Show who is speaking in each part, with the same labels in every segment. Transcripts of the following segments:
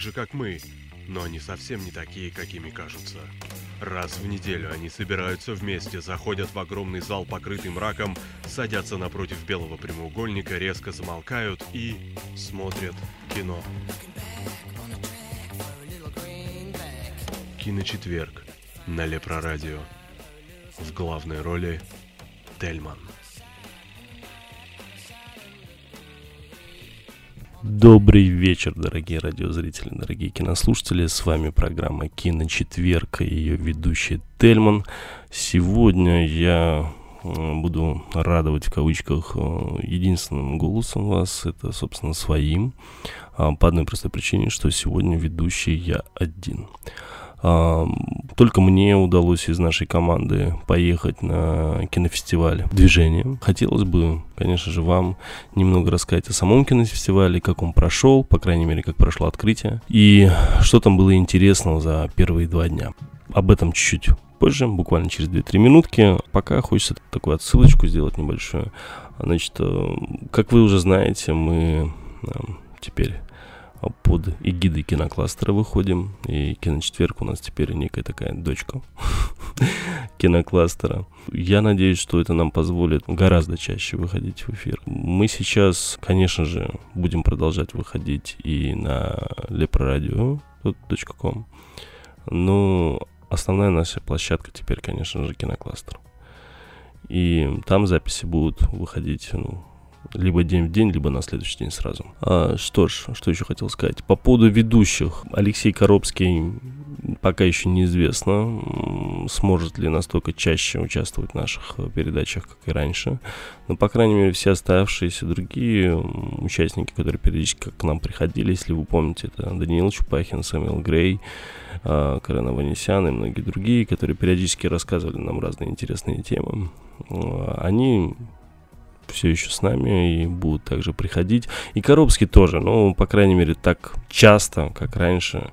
Speaker 1: так же, как мы, но они совсем не такие, какими кажутся. Раз в неделю они собираются вместе, заходят в огромный зал, покрытый мраком, садятся напротив белого прямоугольника, резко замолкают и смотрят кино. Киночетверг на Лепрорадио. В главной роли Тельман.
Speaker 2: Добрый вечер, дорогие радиозрители, дорогие кинослушатели. С вами программа «Киночетверг» и ее ведущий Тельман. Сегодня я буду радовать в кавычках э, единственным голосом вас, это, собственно, своим, а, по одной простой причине, что сегодня ведущий я один. Только мне удалось из нашей команды поехать на кинофестиваль «Движение». Хотелось бы, конечно же, вам немного рассказать о самом кинофестивале, как он прошел, по крайней мере, как прошло открытие, и что там было интересного за первые два дня. Об этом чуть-чуть позже, буквально через 2-3 минутки. Пока хочется такую отсылочку сделать небольшую. Значит, э, как вы уже знаете, мы теперь под эгидой кинокластера выходим. И киночетверг у нас теперь некая такая дочка кинокластера. Я надеюсь, что это нам позволит гораздо чаще выходить в эфир. Мы сейчас, конечно же, будем продолжать выходить и на leproradio.com. Но основная наша площадка теперь, конечно же, кинокластер. И там записи будут выходить ну, либо день в день, либо на следующий день сразу. А, что ж, что еще хотел сказать. По поводу ведущих. Алексей Коробский пока еще неизвестно, сможет ли настолько чаще участвовать в наших передачах, как и раньше. Но, по крайней мере, все оставшиеся другие участники, которые периодически к нам приходили, если вы помните, это Даниил Чупахин, Сэмюэл Грей, а, Карен Аванесян и многие другие, которые периодически рассказывали нам разные интересные темы. Они все еще с нами и будут также приходить. И Коробский тоже, но, по крайней мере, так часто, как раньше,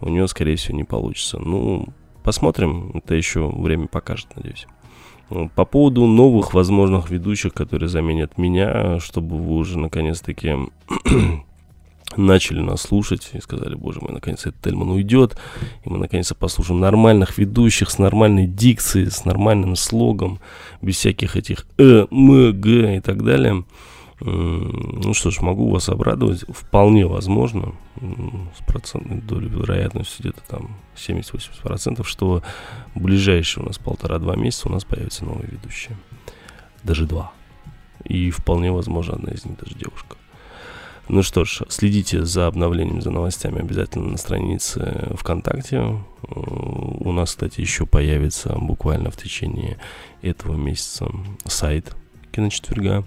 Speaker 2: у него, скорее всего, не получится. Ну, посмотрим, это еще время покажет, надеюсь. Ну, По поводу новых возможных ведущих, которые заменят меня, чтобы вы уже наконец-таки начали нас слушать и сказали, боже мой, наконец этот Тельман уйдет, и мы наконец-то послушаем нормальных ведущих с нормальной дикцией, с нормальным слогом, без всяких этих э, м, г и так далее. Ну что ж, могу вас обрадовать, вполне возможно, с процентной долей вероятности где-то там 70-80%, что в ближайшие у нас полтора-два месяца у нас появятся новые ведущие. Даже два. И вполне возможно, одна из них даже девушка. Ну что ж, следите за обновлением, за новостями обязательно на странице ВКонтакте. Э, У нас, кстати, еще появится буквально в течение этого месяца сайт Киночетверга.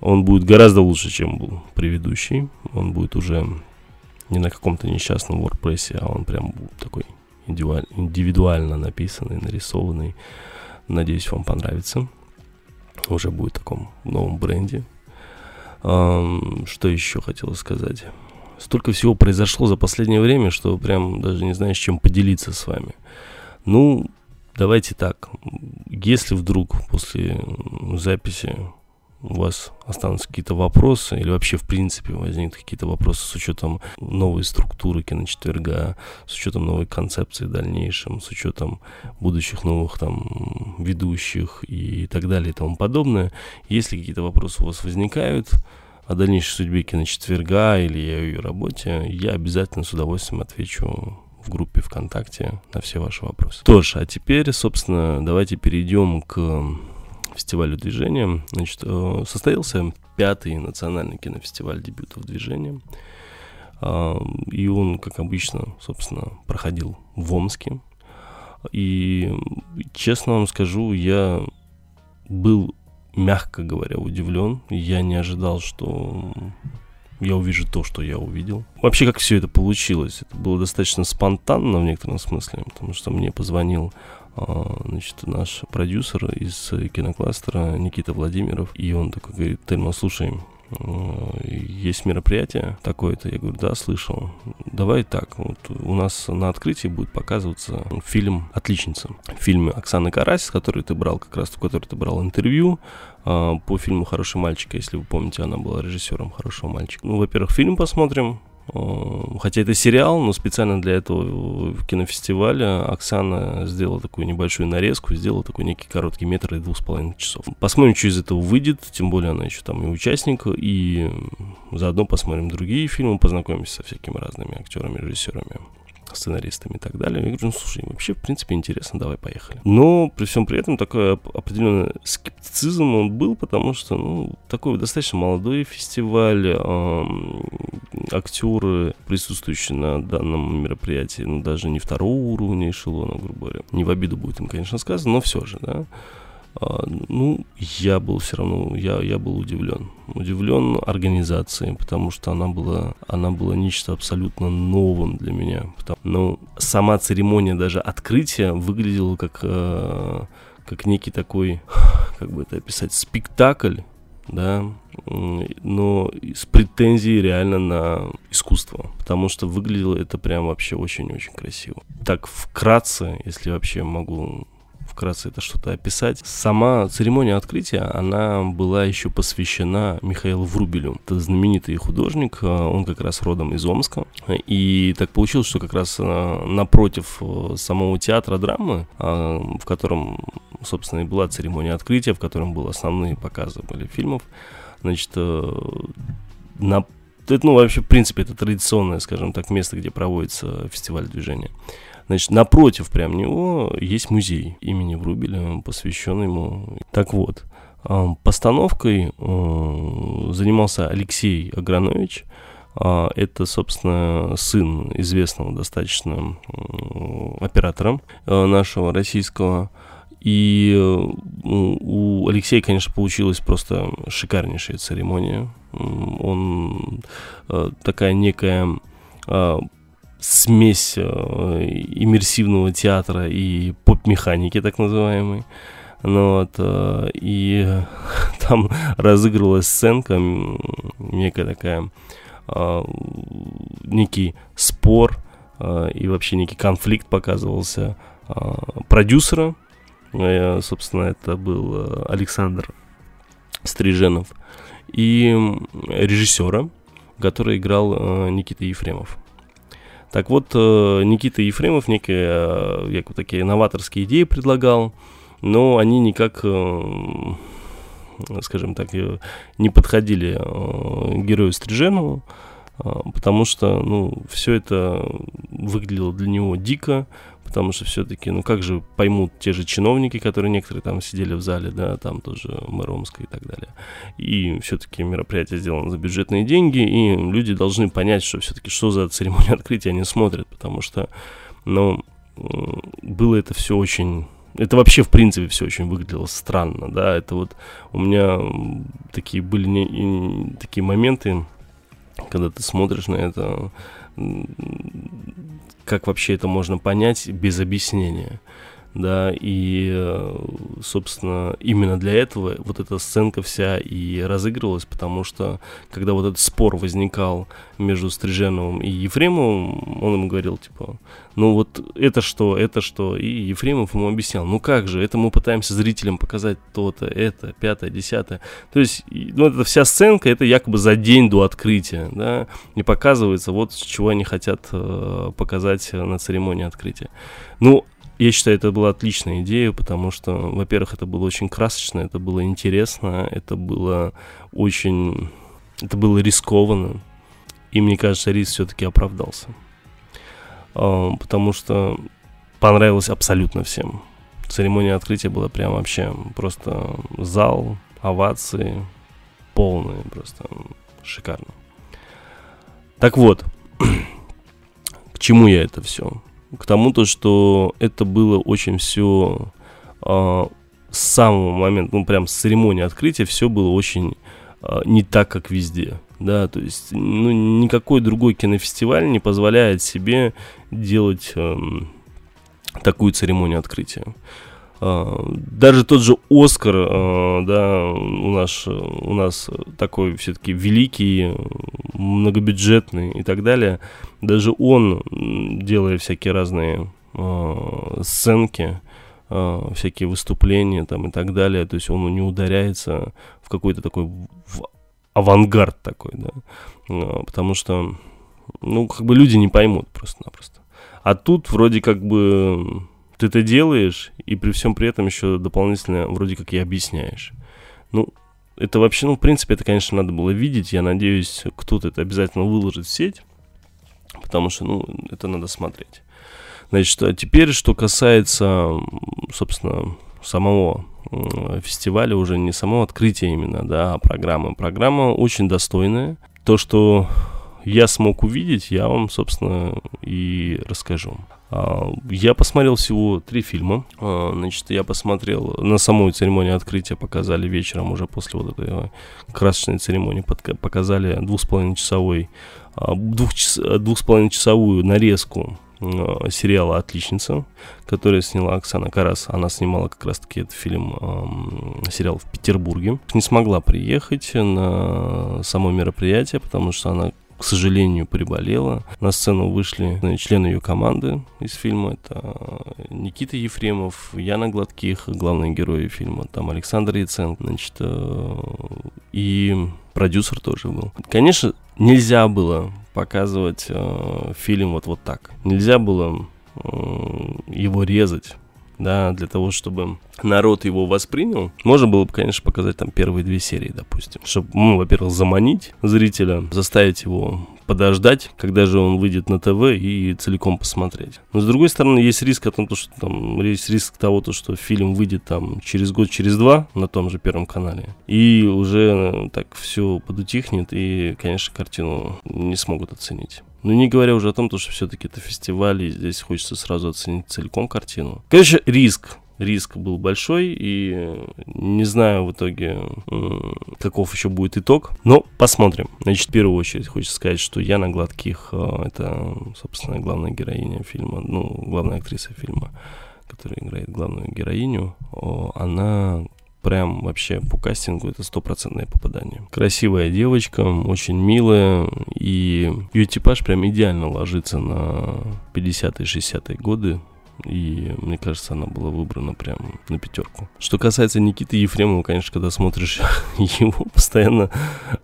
Speaker 2: Он будет гораздо лучше, чем был предыдущий. Он будет уже не на каком-то несчастном WordPress, а он прям такой индивидуаль- индивидуально написанный, нарисованный. Надеюсь, вам понравится. Уже будет в таком новом бренде. Что еще хотел сказать? Столько всего произошло за последнее время, что прям даже не знаешь, чем поделиться с вами. Ну, давайте так. Если вдруг после записи у вас останутся какие-то вопросы, или вообще в принципе возникнут какие-то вопросы с учетом новой структуры киночетверга, с учетом новой концепции в дальнейшем, с учетом будущих новых там ведущих и так далее и тому подобное. Если какие-то вопросы у вас возникают о дальнейшей судьбе киночетверга или о ее работе, я обязательно с удовольствием отвечу в группе ВКонтакте на все ваши вопросы. Что ж, а теперь, собственно, давайте перейдем к фестивалю движения. Значит, э, состоялся пятый национальный кинофестиваль дебютов движения. А, И он, как обычно, собственно, проходил в Омске. И, честно вам скажу, я был, мягко говоря, удивлен. Я не ожидал, что я увижу то, что я увидел. Вообще, как все это получилось? Это было достаточно спонтанно в некотором смысле, потому что мне позвонил значит, наш продюсер из кинокластера Никита Владимиров, и он такой говорит, Тельма, слушай, э, есть мероприятие такое-то, я говорю, да, слышал. Давай так, вот у нас на открытии будет показываться фильм «Отличница». Фильм Оксаны Карась, которой ты брал, как раз в которой ты брал интервью а, по фильму «Хороший мальчик», если вы помните, она была режиссером «Хорошего мальчика». Ну, во-первых, фильм посмотрим, Хотя это сериал, но специально для этого в кинофестивале Оксана сделала такую небольшую нарезку, сделала такой некий короткий метр и двух с половиной часов. Посмотрим, что из этого выйдет, тем более она еще там и участник, и заодно посмотрим другие фильмы, познакомимся со всякими разными актерами, режиссерами сценаристами и так далее. Я говорю, ну слушай, вообще, в принципе, интересно, давай поехали. Но при всем при этом такой оп- определенный скептицизм он был, потому что, ну, такой достаточно молодой фестиваль, эм, актеры, присутствующие на данном мероприятии, ну, даже не второго уровня эшелона, грубо говоря. Не в обиду будет им, конечно, сказано, но все же, да. А, ну, я был все равно, я, я был удивлен. Удивлен организацией, потому что она была, она была нечто абсолютно новым для меня. Потому, ну, сама церемония даже открытия выглядела как, э, как некий такой, как бы это описать, спектакль, да, но с претензией реально на искусство, потому что выглядело это прям вообще очень-очень красиво. Так вкратце, если вообще могу вкратце это что-то описать. Сама церемония открытия, она была еще посвящена Михаилу Врубелю. Это знаменитый художник, э, он как раз родом из Омска. И так получилось, что как раз э, напротив э, самого театра драмы, в котором, собственно, и была церемония открытия, в котором были основные показы были фильмов, значит, на это, ну, вообще, в принципе, это традиционное, скажем так, место, где проводится фестиваль движения. Значит, напротив прям него есть музей имени Врубеля, посвященный ему. Так вот, э, постановкой э, занимался Алексей Агранович. А, Это, собственно, сын известного достаточно оператора нашего российского. И э, у Алексея, конечно, получилась просто шикарнейшая церемония. Он э, такая некая смесь э, иммерсивного театра и поп-механики, так называемой. Ну вот, э, и там разыгрывалась сценка, некая такая, э, некий спор и вообще некий конфликт показывался продюсера, собственно, это был Александр Стриженов, и режиссера, которой играл Никита Ефремов. Так вот, э, Никита Ефремов некие э, якобы такие новаторские идеи предлагал, но они никак, э, скажем так, не подходили герою Стриженову, потому что, ну, все это выглядело для него дико, потому что все-таки, ну как же поймут те же чиновники, которые некоторые там сидели в зале, да, там тоже мэр Омска и так далее. И все-таки мероприятие сделано за бюджетные деньги, и люди должны понять, что все-таки что за церемония открытия они смотрят, потому что, ну, было это все очень это вообще, в принципе, все очень выглядело странно, да, это вот у меня такие были не, и такие моменты, когда ты смотришь на это, как вообще это можно понять без объяснения, да, и, э, собственно, именно для этого вот эта сценка вся и разыгрывалась, потому что, когда вот этот спор возникал между Стриженовым и Ефремовым, он ему говорил, типа, ну вот это что, это что, и Ефремов ему объяснял, ну как же, это мы пытаемся зрителям показать то-то, это, пятое, десятое, то есть, ну эта вся сценка, это якобы за день до открытия, да, и показывается, вот чего они хотят э, показать на церемонии открытия. Ну, я считаю, это была отличная идея, потому что, во-первых, это было очень красочно, это было интересно, это было очень... Это было рискованно. И мне кажется, риск все-таки оправдался. А, Потому что понравилось абсолютно всем. Церемония открытия была прям вообще просто зал, овации, полные, просто шикарно. Так вот, к чему я это все? К тому то, что это было очень все с самого момента, ну прям с церемонии открытия все было очень а, не так, как везде. Да, то есть, ну, никакой другой кинофестиваль не позволяет себе делать эм, такую церемонию открытия. А, даже тот же Оскар, а, да, у нас, у нас такой все-таки великий, многобюджетный и так далее. Даже он, делая всякие разные а, сценки, всякие выступления там и так далее, то есть он не ударяется в какой-то такой в авангард такой, да, потому что, ну, как бы люди не поймут просто-напросто. А тут вроде как бы ты это делаешь, и при всем при этом еще дополнительно вроде как и объясняешь. Ну, это вообще, ну, в принципе, это, конечно, надо было видеть. Я надеюсь, кто-то это обязательно выложит в сеть, потому что, ну, это надо смотреть. Значит, а теперь, что касается, собственно, самого фестиваля, уже не самого открытия именно, да, а программы. Программа очень достойная. То, что я смог увидеть, я вам, собственно, и расскажу. А, Я посмотрел всего три фильма. А, Значит, я посмотрел на самой церемонии открытия показали вечером уже после вот этой э, красочной церемонии показали двух с половиной часовой а, двух двух с половиной часовую нарезку сериала «Отличница», который сняла Оксана Карас. Она снимала как раз-таки этот фильм, сериал в Петербурге. Не смогла приехать на само мероприятие, потому что она к сожалению, приболела. На сцену вышли э, члены ее команды из фильма. Это Никита Ефремов, Яна Гладких, главные герои фильма. Там Александр Яценко, значит, э, и продюсер тоже был. Конечно, нельзя было показывать э, фильм вот, вот так. Нельзя было э, его резать да, для того, чтобы народ его воспринял, можно было бы, конечно, показать там первые две серии, допустим, чтобы, ну, во-первых, заманить зрителя, заставить его подождать, когда же он выйдет на ТВ и целиком посмотреть. Но с другой стороны, есть риск о том, то, что там есть риск того, то, что фильм выйдет там через год, через два на том же первом канале, и уже э, так все подутихнет, и, конечно, картину не смогут оценить. Ну, не говоря уже о том, то, что все-таки это фестиваль, и здесь хочется сразу оценить целиком картину. Короче, риск. Риск был большой, и не знаю в итоге, каков еще будет итог, но посмотрим. Значит, в первую очередь хочется сказать, что Яна Гладких, э, это, собственно, главная героиня фильма, ну, главная актриса фильма, которая играет главную героиню, она прям вообще по кастингу это стопроцентное попадание. Красивая девочка, очень милая, и ее типаж прям идеально ложится на 50-е, 60-е годы. И мне кажется, она была выбрана прям на пятерку. Что касается Никиты Ефремова, конечно, когда смотришь его, постоянно,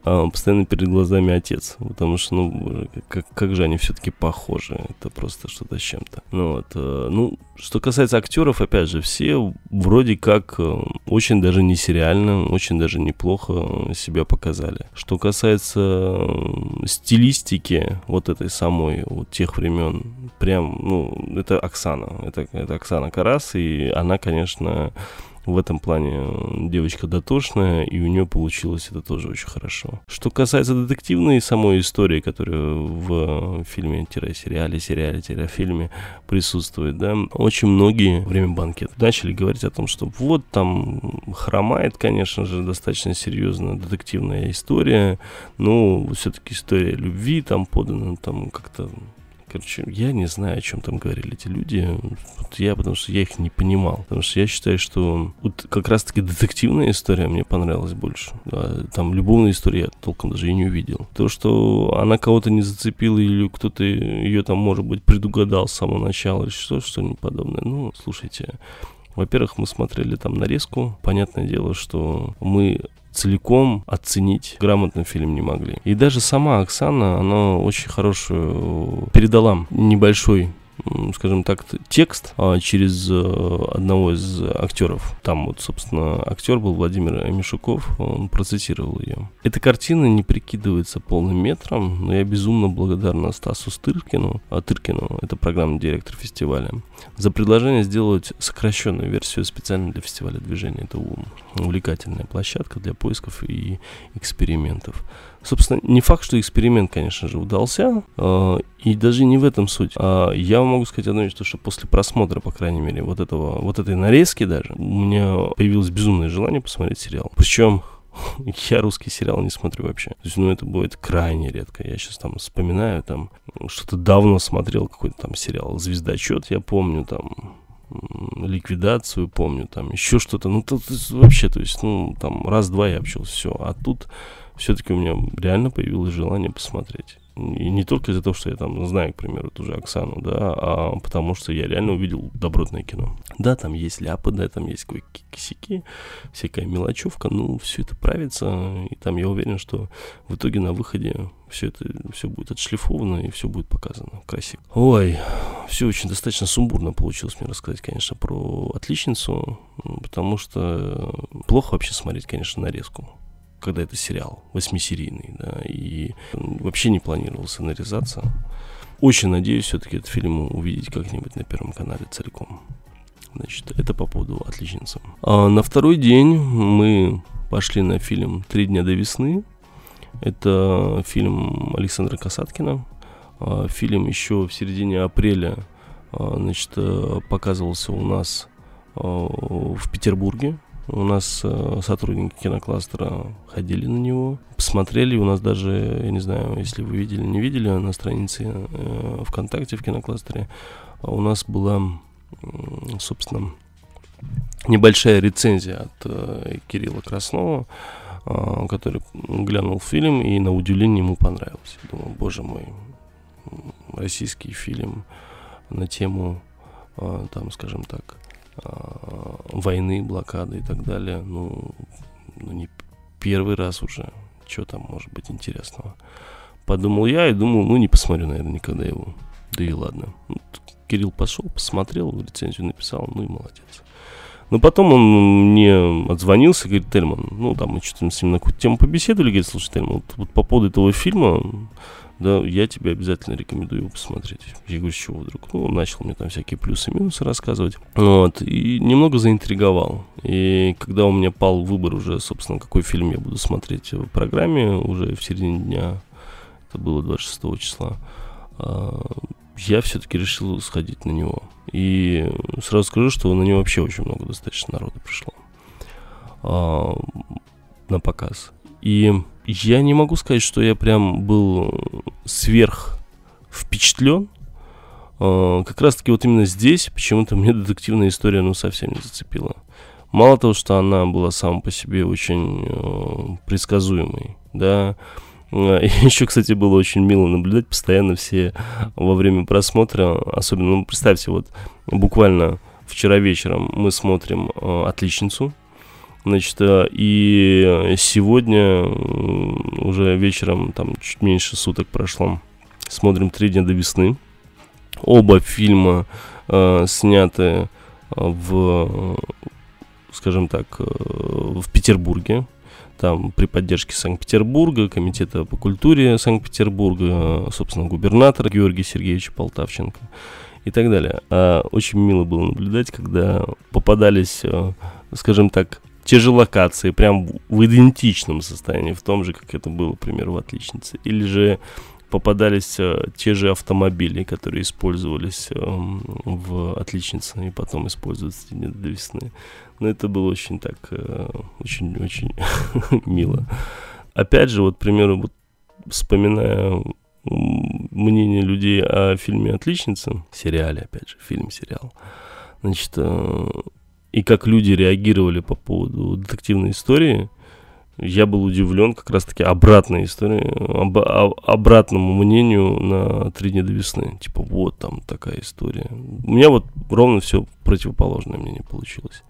Speaker 2: а, постоянно перед глазами отец. Потому что, ну, как, как же они все-таки похожи. Это просто что-то с чем-то. Ну, вот, э, ну, что касается актеров, опять же, все вроде как э, очень даже не сериально, очень даже неплохо себя показали. Что касается э, стилистики вот этой самой, вот тех времен, прям, ну, это Оксана. Это, это Оксана Карас, и она, конечно, в этом плане девочка дотошная, и у нее получилось это тоже очень хорошо. Что касается детективной самой истории, которая в фильме-сериале, сериале-фильме присутствует, да, очень многие во время банкета начали говорить о том, что вот там хромает, конечно же, достаточно серьезная детективная история, но все-таки история любви там подана, там как-то Короче, я не знаю, о чем там говорили эти люди. Вот я, потому что я их не понимал. Потому что я считаю, что вот как раз-таки детективная история мне понравилась больше. А там любовная история я толком даже и не увидел. То, что она кого-то не зацепила или кто-то ее там, может быть, предугадал с самого начала или что, что-нибудь подобное. Ну, слушайте, во-первых, мы смотрели там нарезку. Понятное дело, что мы целиком оценить грамотно фильм не могли. И даже сама Оксана, она очень хорошую передала небольшой скажем так, текст а, через э, одного из актеров. Там вот, собственно, актер был Владимир Мишуков, он процитировал ее. Эта картина не прикидывается полным метром, но я безумно благодарна Стасу Стыркину, а Тыркину, это программный директор фестиваля, за предложение сделать сокращенную версию специально для фестиваля движения. Это увлекательная площадка для поисков и экспериментов. Собственно, не факт, что эксперимент, конечно же, удался, э, и даже не в этом суть. А я могу сказать одно, что, что после просмотра, по крайней мере, вот этого, вот этой нарезки даже, у меня появилось безумное желание посмотреть сериал. Причем я русский сериал не смотрю вообще. То есть, ну, это будет крайне редко. Я сейчас там вспоминаю, там, что-то давно смотрел какой-то там сериал «Звездочет», я помню, там, ликвидацию помню, там, еще что-то. Ну, тут вообще, то есть, ну, там, раз-два я общался, все. А тут все-таки у меня реально появилось желание посмотреть. И не только из-за того, что я там знаю, к примеру, ту же Оксану, да, а потому что я реально увидел добротное кино. Да, там есть ляпы, да, там есть косяки, всякая мелочевка, ну, все это правится, и там я уверен, что в итоге на выходе все это все будет отшлифовано и все будет показано красиво. Ой, все очень достаточно сумбурно получилось мне рассказать, конечно, про отличницу, потому что плохо вообще смотреть, конечно, нарезку когда это сериал восьмисерийный, да, и вообще не планировал сценаризация. Очень надеюсь все-таки этот фильм увидеть как-нибудь на Первом канале целиком. Значит, это по поводу «Отличницы». А на второй день мы пошли на фильм «Три дня до весны». Это фильм Александра Касаткина. А, фильм еще в середине апреля а, значит, показывался у нас в Петербурге у нас э, сотрудники кинокластера ходили на него, посмотрели. У нас даже, я не знаю, если вы видели, не видели, на странице э, ВКонтакте в кинокластере у нас была, собственно, небольшая рецензия от э, Кирилла Краснова, э, который глянул фильм и на удивление ему понравился. Думаю, боже мой, российский фильм на тему, там, скажем так, войны, блокады и так далее. Ну, ну, не первый раз уже. Что там может быть интересного? Подумал я и думал, ну, не посмотрю, наверное, никогда его. Да и ладно. Ну, Кирилл пошел, посмотрел, рецензию написал, ну и молодец. Но потом он мне отзвонился, говорит, Тельман, ну, там мы что-то с ним на какую-то тему побеседовали, говорит, слушай, Тельман, вот, вот по поводу этого фильма, да, я тебе обязательно рекомендую его посмотреть. Я говорю, с чего вдруг? Ну, он начал мне там всякие плюсы и минусы рассказывать. Вот, и немного заинтриговал. И когда у меня пал выбор уже, собственно, какой фильм я буду смотреть в программе, уже в середине дня, это было 26 числа, а, я все-таки решил сходить на него. И сразу скажу, что на него вообще очень много достаточно народу пришло а, на показ. И я не могу сказать, что я прям был сверх впечатлен. А, как раз таки вот именно здесь почему-то мне детективная история ну совсем не зацепила. Мало того, что она была сама по себе очень э, предсказуемой, да, А, еще, кстати, было очень мило наблюдать постоянно все во время просмотра, особенно, ну, представьте, вот буквально вчера вечером мы смотрим э, «Отличницу», значит, э, и сегодня м, уже вечером, там, чуть меньше суток прошло, смотрим «Три дня до весны». Оба фильма э, сняты э, в, э, скажем так, э, в Петербурге, там при поддержке Санкт-Петербурга, Комитета по культуре Санкт-Петербурга, э, собственно, губернатора Георгия Сергеевича Полтавченко и так далее. А очень мило было наблюдать, когда попадались, э, скажем так, те же локации, прям в- идентичном состоянии, в том же, как это было, к примеру, в «Отличнице». Или же попадались э, те же автомобили, которые использовались эм, в «Отличнице» и потом используются до весны. Но это было очень так, э, очень-очень мило. Опять же, вот, к примеру, вот, вспоминая мнение людей о фильме «Отличница», сериале, опять же, фильм-сериал, значит, э, и как люди реагировали по поводу детективной истории, я был удивлен как раз-таки обратной истории, об- о- обратному мнению на «Три дня до весны». Типа, вот там такая история. У меня вот ровно все противоположное мнение получилось.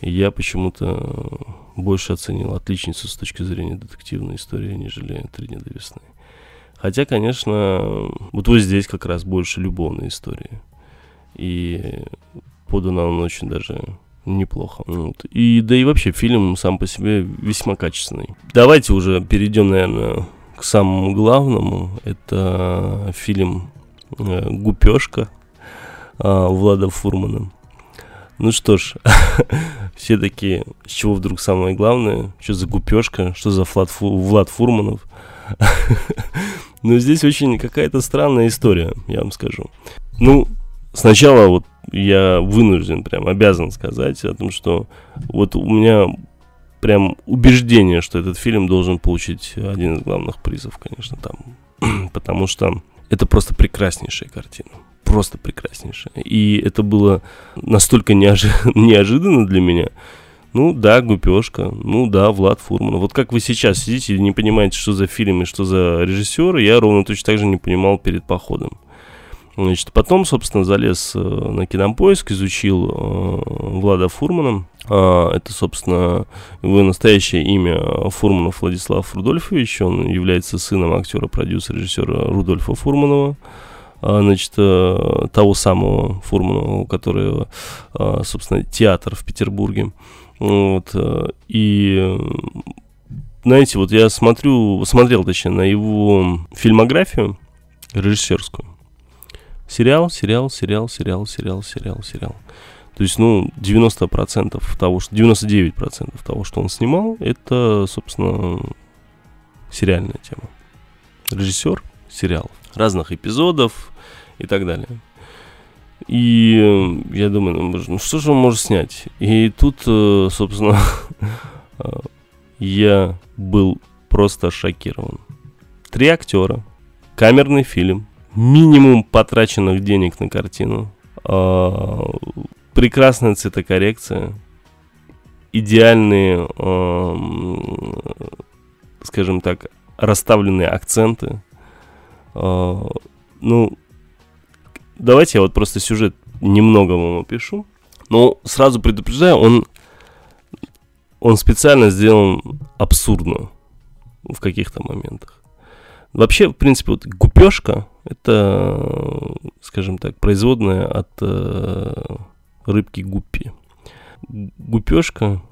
Speaker 2: И я почему-то больше оценил отличницу с точки зрения детективной истории, нежели «Три дня до весны». Хотя, конечно, вот вот здесь как раз больше любовной истории. И подана он очень даже неплохо. Вот. И да и вообще фильм сам по себе весьма качественный. Давайте уже перейдем, наверное, к самому главному. Это фильм э, «Гупешка» э, Влада Фурмана. Ну что ж, все такие, с чего вдруг самое главное? Что за гупешка? Что за Влад, Фу- Влад Фурманов? Но здесь очень какая-то странная история, я вам скажу. Ну, сначала вот я вынужден, прям обязан сказать о том, что вот у меня прям убеждение, что этот фильм должен получить один из главных призов, конечно, там. Потому что это просто прекраснейшая картина. Просто прекраснейшая. И это было настолько неожи- неожиданно для меня. Ну да, Гупешка, ну да, Влад Фурман. Вот как вы сейчас сидите и не понимаете, что за фильм и что за режиссер, я ровно точно так же не понимал перед походом. Значит, потом, собственно, залез э, на кинопоиск, изучил э, Влада Фурмана. А, это, собственно, его настоящее имя Фурманов Владислав Рудольфович. Он является сыном актера-продюсера, режиссера Рудольфа Фурманова. А, значит, э, того самого Фурманова, у которого, собственно, театр в Петербурге. Вот, и, знаете, вот я смотрю, смотрел, точнее, на его фильмографию режиссерскую. Сериал, сериал, сериал, сериал, сериал, сериал, сериал. То есть, ну, 90% того, что... 99% того, что он снимал, это, собственно, сериальная тема. Режиссер сериалов. Разных эпизодов и так далее. И э, я думаю, ну, ну что же он может снять? И тут, э, собственно, э, я был просто шокирован. Три актера, камерный фильм, минимум потраченных денег на картину, а, прекрасная цветокоррекция, идеальные, скажем так, расставленные акценты. А, Ну, давайте я вот просто сюжет немного вам опишу. Но сразу предупреждаю, он, он специально сделан абсурдно в каких-то моментах. Вообще, в принципе, вот гупешка это, скажем так, производная от э, рыбки гуппи. Гупешка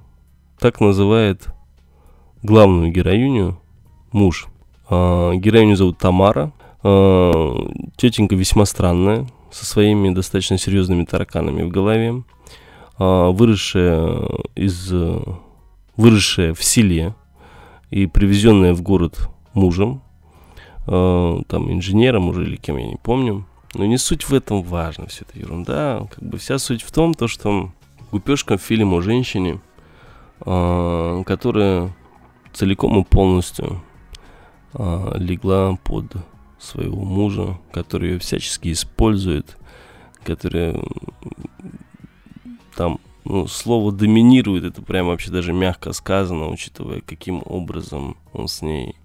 Speaker 2: так называет главную героиню муж. А, героиню зовут Тамара. А, тетенька весьма странная, со своими достаточно серьезными тараканами в голове. А, выросшая из э, выросшая в селе и привезенная в город мужем, э, там инженером уже или кем, я не помню. Но не суть в этом важно, все это ерунда. Как бы вся суть в том, то, что гупешка фильм о женщине, э, которая целиком и полностью э, легла под своего мужа, который ее всячески использует, который там ну, слово доминирует, это прям вообще даже мягко сказано, учитывая, каким образом он с ней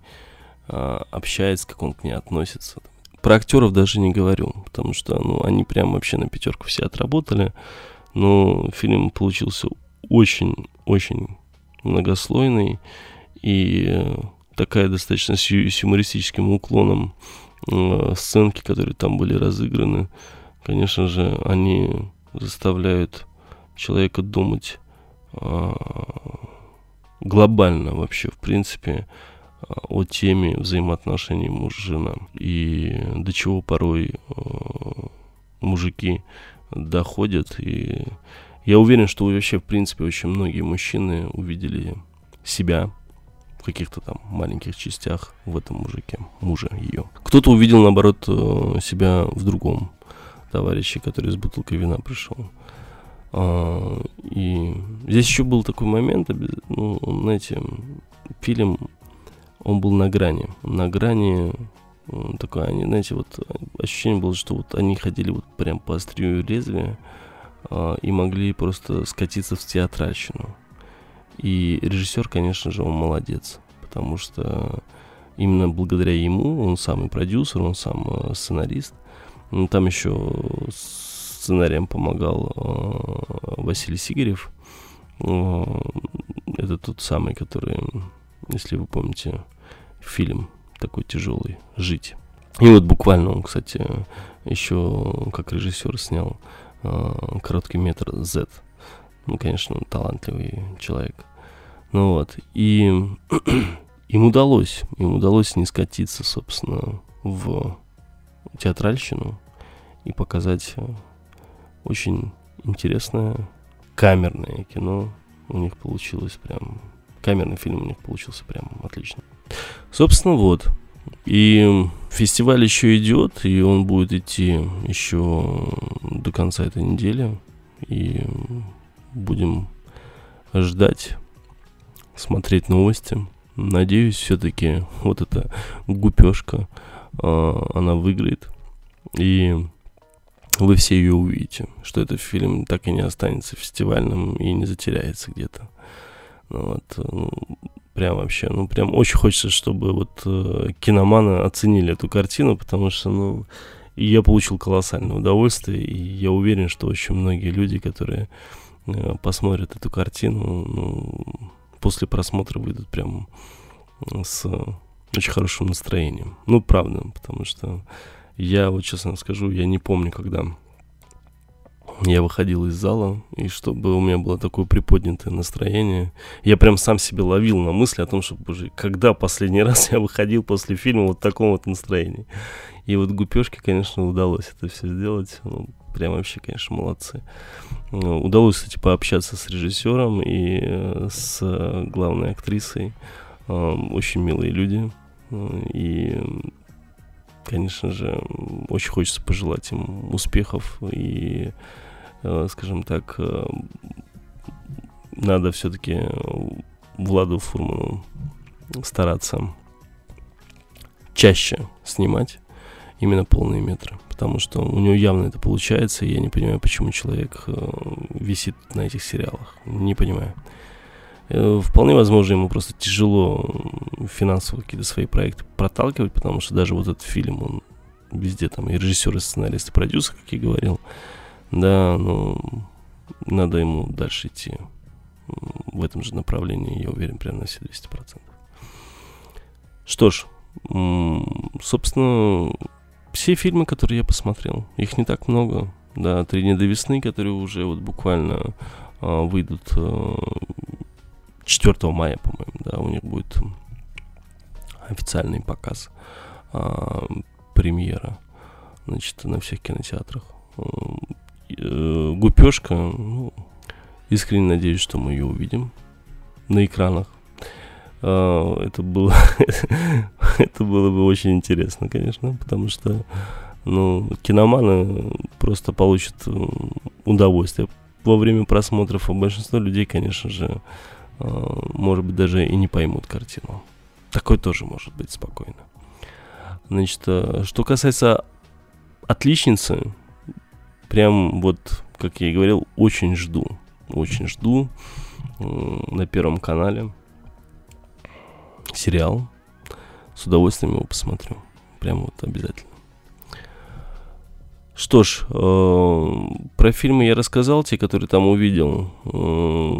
Speaker 2: общается, как он к ней относится. Про актеров даже не говорю, потому что ну, они прям вообще на пятерку все отработали. Но фильм получился очень-очень многослойный и такая достаточно с с юмористическим уклоном э, сценки, которые там были разыграны, конечно же, они заставляют человека думать э, глобально вообще, в принципе, о теме взаимоотношений муж-жена. И до чего порой э, мужики доходят. И я уверен, что вообще, в принципе, очень многие мужчины увидели себя в каких-то там маленьких частях в этом мужике, мужа ее. Кто-то увидел, наоборот, э, себя в другом товарище, который с бутылкой вина пришел. А, И здесь еще был такой момент, ну, знаете, фильм, он был на грани. На грани м, такое, они, знаете, вот ощущение было, что вот они ходили вот прям по острию лезвия а, и могли просто скатиться в театральщину. И режиссер, конечно же, он молодец, потому что именно благодаря ему, он сам и продюсер, он сам э, сценарист, ну, там еще сценарием помогал э, Василий Сигарев. Э, Это тот самый, который, если вы помните, фильм такой тяжелый «Жить». И вот буквально он, кстати, еще как режиссер снял э, короткий метр Z. Ну, конечно, он талантливый человек. Ну вот. И им удалось, им удалось не скатиться, собственно, в театральщину и показать очень интересное камерное кино. У них получилось прям... Камерный фильм у них получился прям отлично. Собственно, вот. И фестиваль еще идет, и он будет идти еще до конца этой недели. И будем ждать, смотреть новости. Надеюсь, все-таки вот эта гупешка, а, она выиграет. И вы все ее увидите, что этот фильм так и не останется фестивальным и не затеряется где-то. Вот, ну, прям вообще, ну прям очень хочется, чтобы вот э, киноманы оценили эту картину, потому что, ну, я получил колоссальное удовольствие, и я уверен, что очень многие люди, которые э, посмотрят эту картину, ну, после просмотра выйдут прям с очень хорошим настроением. Ну, правда, потому что я, вот честно скажу, я не помню, когда я выходил из зала, и чтобы у меня было такое приподнятое настроение. Я прям сам себе ловил на мысли о том, что, боже, когда последний раз я выходил после фильма вот в таком вот настроении. И вот Гупешке, конечно, удалось это все сделать. Ну, прям вообще, конечно, молодцы. Ну, Удалось, кстати, пообщаться с режиссером и э, с э, главной актрисой. Э, Очень милые люди. И конечно же, очень хочется пожелать им успехов и, э, скажем так, э, надо все-таки Владу Фурману стараться чаще снимать именно полные метры, потому что у него явно это получается, и я не понимаю, почему человек э, висит на этих сериалах, не понимаю. Э, Вполне возможно, ему просто тяжело финансово какие-то свои проекты проталкивать, потому что даже вот этот фильм, он везде там и режиссер, и сценарист, и продюсер, как я говорил. Да, ну, надо ему дальше идти в этом же направлении, я уверен, прямо на все 200%. Что ж, собственно, все фильмы, которые я посмотрел, их не так много. Да, «Три дня до весны», которые уже вот буквально а, выйдут а, 4 мая, по-моему, да, у них будет официальный показ, а, премьера, значит, на всех кинотеатрах. Э, Гупешка, ну, искренне надеюсь, что мы ее увидим на экранах. А, Это было, это было бы очень интересно, конечно, потому что, ну, киноманы просто получат удовольствие во время просмотров, а большинство людей, конечно же, может быть, даже и не поймут картину. Такое тоже может быть спокойно. Значит, а, что касается отличницы, прям вот, как я и говорил, очень жду. Очень жду м, на Первом канале сериал. с удовольствием его посмотрю. Прям вот обязательно. Что ж, э, про фильмы я рассказал, те, которые там увидел. Э,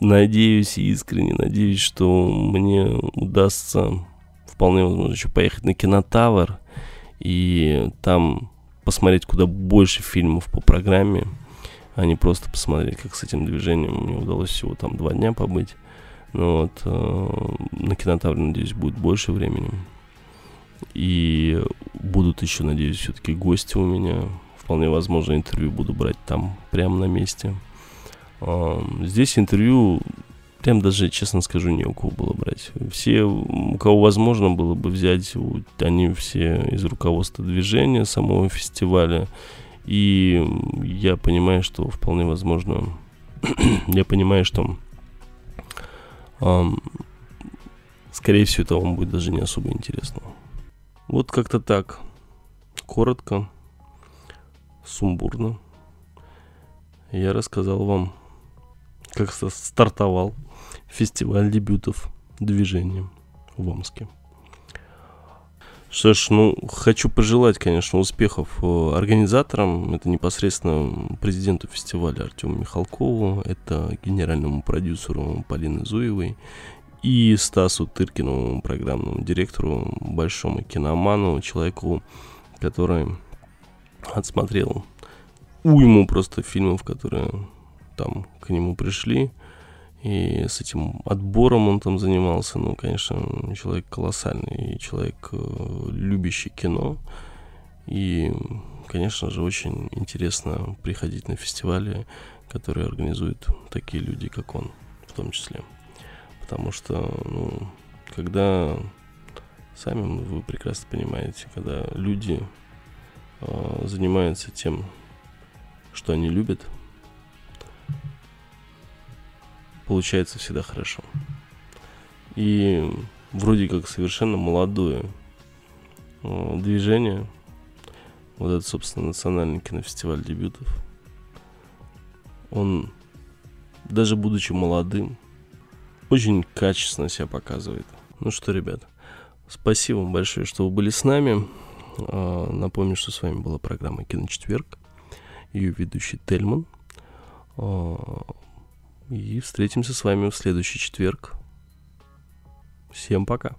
Speaker 2: надеюсь, искренне надеюсь, что мне удастся вполне возможно еще поехать на кинотавр и там посмотреть куда больше фильмов по программе, а не просто посмотреть, как с этим движением мне удалось всего там два дня побыть. Но вот э, на кинотавре, надеюсь, будет больше времени. И будут еще, надеюсь, все-таки гости у меня. Вполне возможно, интервью буду брать там, прямо на месте. Здесь интервью прям даже, честно скажу, не у кого было брать. Все, у кого возможно было бы взять, они все из руководства движения самого фестиваля. И я понимаю, что вполне возможно, я понимаю, что скорее всего, это вам будет даже не особо интересно. Вот как-то так. Коротко, сумбурно. Я рассказал вам, как стартовал фестиваль дебютов движения в Омске. Что ж, ну, хочу пожелать, конечно, успехов э, организаторам. Это непосредственно президенту фестиваля Артему Михалкову, это генеральному продюсеру Полины Зуевой и Стасу Тыркину, программному директору, большому киноману, человеку, который отсмотрел уйму просто фильмов, которые там к нему пришли. И с этим отбором он там занимался. Ну, конечно, человек колоссальный, человек, э, любящий кино. И, конечно же, очень интересно приходить на фестивали, которые организуют такие люди, как он, в том числе. Потому что, ну, когда сами вы прекрасно понимаете, когда люди э, занимаются тем, что они любят – получается всегда хорошо. И вроде как совершенно молодое э, движение, вот этот, собственно, национальный кинофестиваль дебютов, он, даже будучи молодым, очень качественно себя показывает. Ну что, ребят, спасибо вам большое, что вы были с нами. Э, напомню, что с вами была программа «Киночетверг», ее ведущий Тельман. И встретимся с вами в следующий четверг. Всем пока.